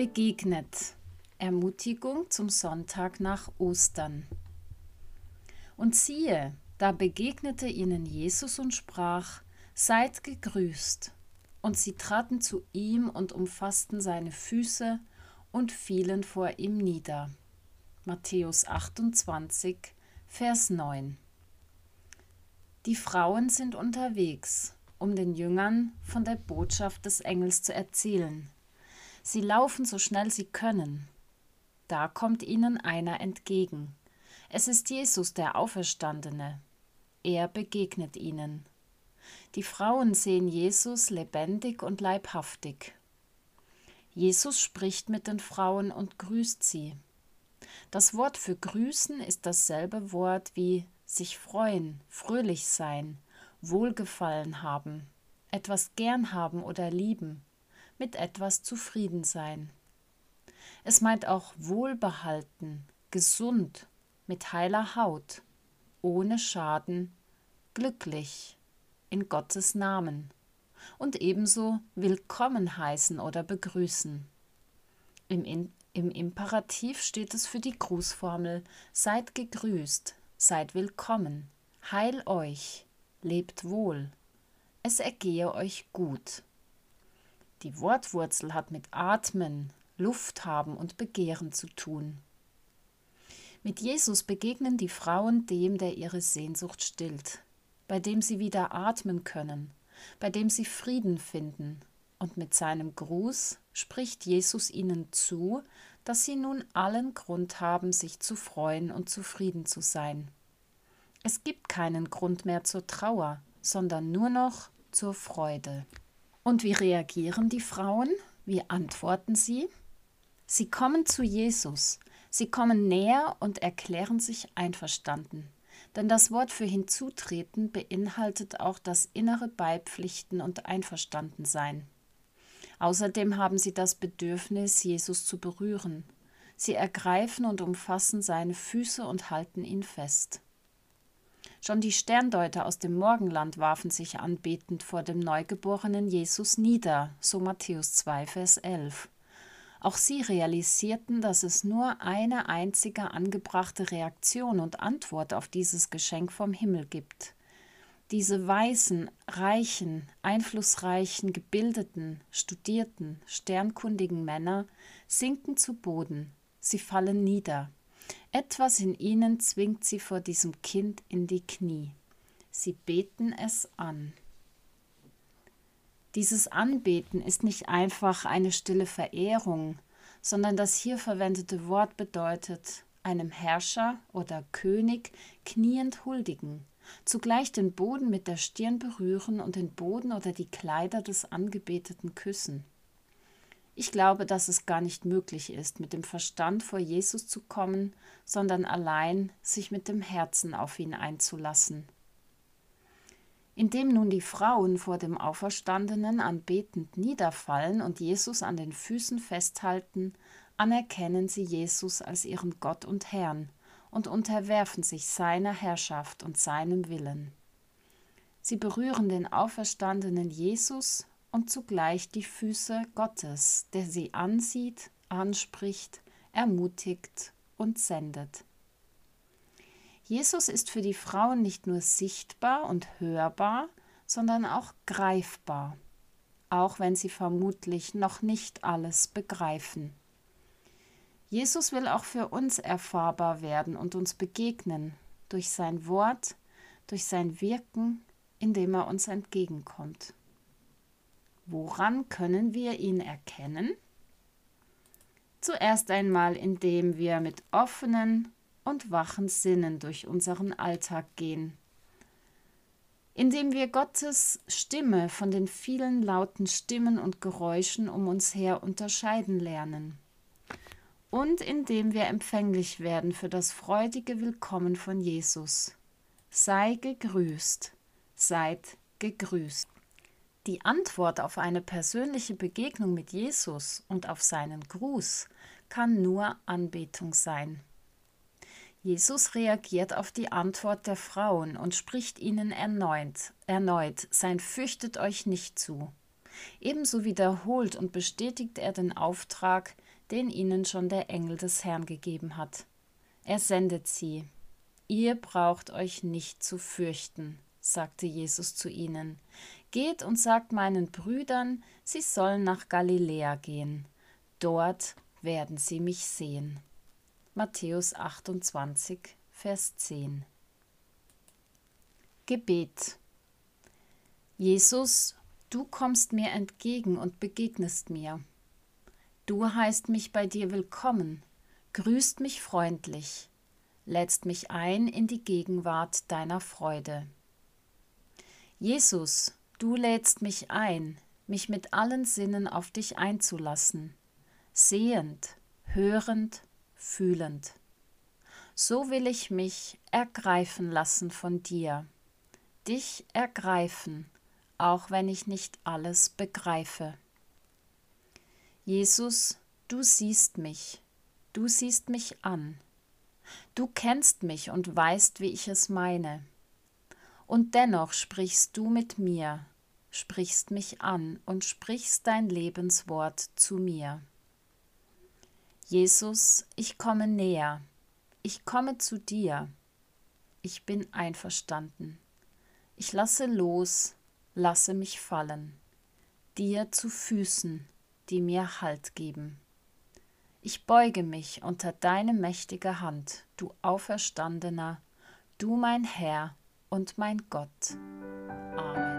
begegnet. Ermutigung zum Sonntag nach Ostern. Und siehe, da begegnete ihnen Jesus und sprach, Seid gegrüßt. Und sie traten zu ihm und umfassten seine Füße und fielen vor ihm nieder. Matthäus 28, Vers 9. Die Frauen sind unterwegs, um den Jüngern von der Botschaft des Engels zu erzählen. Sie laufen so schnell sie können. Da kommt ihnen einer entgegen. Es ist Jesus, der Auferstandene. Er begegnet ihnen. Die Frauen sehen Jesus lebendig und leibhaftig. Jesus spricht mit den Frauen und grüßt sie. Das Wort für grüßen ist dasselbe Wort wie sich freuen, fröhlich sein, Wohlgefallen haben, etwas gern haben oder lieben mit etwas zufrieden sein. Es meint auch wohlbehalten, gesund, mit heiler Haut, ohne Schaden, glücklich, in Gottes Namen und ebenso willkommen heißen oder begrüßen. Im, in, Im Imperativ steht es für die Grußformel Seid gegrüßt, seid willkommen, heil euch, lebt wohl, es ergehe euch gut. Die Wortwurzel hat mit Atmen, Luft haben und Begehren zu tun. Mit Jesus begegnen die Frauen dem, der ihre Sehnsucht stillt, bei dem sie wieder atmen können, bei dem sie Frieden finden, und mit seinem Gruß spricht Jesus ihnen zu, dass sie nun allen Grund haben, sich zu freuen und zufrieden zu sein. Es gibt keinen Grund mehr zur Trauer, sondern nur noch zur Freude. Und wie reagieren die Frauen? Wie antworten sie? Sie kommen zu Jesus. Sie kommen näher und erklären sich einverstanden. Denn das Wort für hinzutreten beinhaltet auch das innere Beipflichten und Einverstandensein. Außerdem haben sie das Bedürfnis, Jesus zu berühren. Sie ergreifen und umfassen seine Füße und halten ihn fest. Schon die Sterndeuter aus dem Morgenland warfen sich anbetend vor dem neugeborenen Jesus nieder, so Matthäus 2, Vers 11. Auch sie realisierten, dass es nur eine einzige angebrachte Reaktion und Antwort auf dieses Geschenk vom Himmel gibt. Diese weißen, reichen, einflussreichen, gebildeten, studierten, sternkundigen Männer sinken zu Boden, sie fallen nieder. Etwas in ihnen zwingt sie vor diesem Kind in die Knie. Sie beten es an. Dieses Anbeten ist nicht einfach eine stille Verehrung, sondern das hier verwendete Wort bedeutet einem Herrscher oder König kniend huldigen, zugleich den Boden mit der Stirn berühren und den Boden oder die Kleider des Angebeteten küssen. Ich glaube, dass es gar nicht möglich ist, mit dem Verstand vor Jesus zu kommen, sondern allein sich mit dem Herzen auf ihn einzulassen. Indem nun die Frauen vor dem Auferstandenen anbetend niederfallen und Jesus an den Füßen festhalten, anerkennen sie Jesus als ihren Gott und Herrn und unterwerfen sich seiner Herrschaft und seinem Willen. Sie berühren den auferstandenen Jesus und zugleich die Füße Gottes, der sie ansieht, anspricht, ermutigt und sendet. Jesus ist für die Frauen nicht nur sichtbar und hörbar, sondern auch greifbar, auch wenn sie vermutlich noch nicht alles begreifen. Jesus will auch für uns erfahrbar werden und uns begegnen durch sein Wort, durch sein Wirken, indem er uns entgegenkommt. Woran können wir ihn erkennen? Zuerst einmal, indem wir mit offenen und wachen Sinnen durch unseren Alltag gehen. Indem wir Gottes Stimme von den vielen lauten Stimmen und Geräuschen um uns her unterscheiden lernen. Und indem wir empfänglich werden für das freudige Willkommen von Jesus. Sei gegrüßt, seid gegrüßt. Die Antwort auf eine persönliche Begegnung mit Jesus und auf seinen Gruß kann nur Anbetung sein. Jesus reagiert auf die Antwort der Frauen und spricht ihnen erneut, erneut sein Fürchtet euch nicht zu. Ebenso wiederholt und bestätigt er den Auftrag, den ihnen schon der Engel des Herrn gegeben hat. Er sendet sie. Ihr braucht euch nicht zu fürchten, sagte Jesus zu ihnen. Geht und sagt meinen Brüdern, sie sollen nach Galiläa gehen. Dort werden sie mich sehen. Matthäus 28, Vers 10. Gebet. Jesus, du kommst mir entgegen und begegnest mir. Du heißt mich bei dir willkommen, grüßt mich freundlich, lädst mich ein in die Gegenwart deiner Freude. Jesus, du lädst mich ein, mich mit allen Sinnen auf dich einzulassen, sehend, hörend, fühlend. So will ich mich ergreifen lassen von dir, dich ergreifen, auch wenn ich nicht alles begreife. Jesus, du siehst mich, du siehst mich an, du kennst mich und weißt, wie ich es meine. Und dennoch sprichst du mit mir, sprichst mich an und sprichst dein Lebenswort zu mir. Jesus, ich komme näher, ich komme zu dir, ich bin einverstanden. Ich lasse los, lasse mich fallen, dir zu Füßen, die mir Halt geben. Ich beuge mich unter deine mächtige Hand, du Auferstandener, du mein Herr und mein Gott. Amen.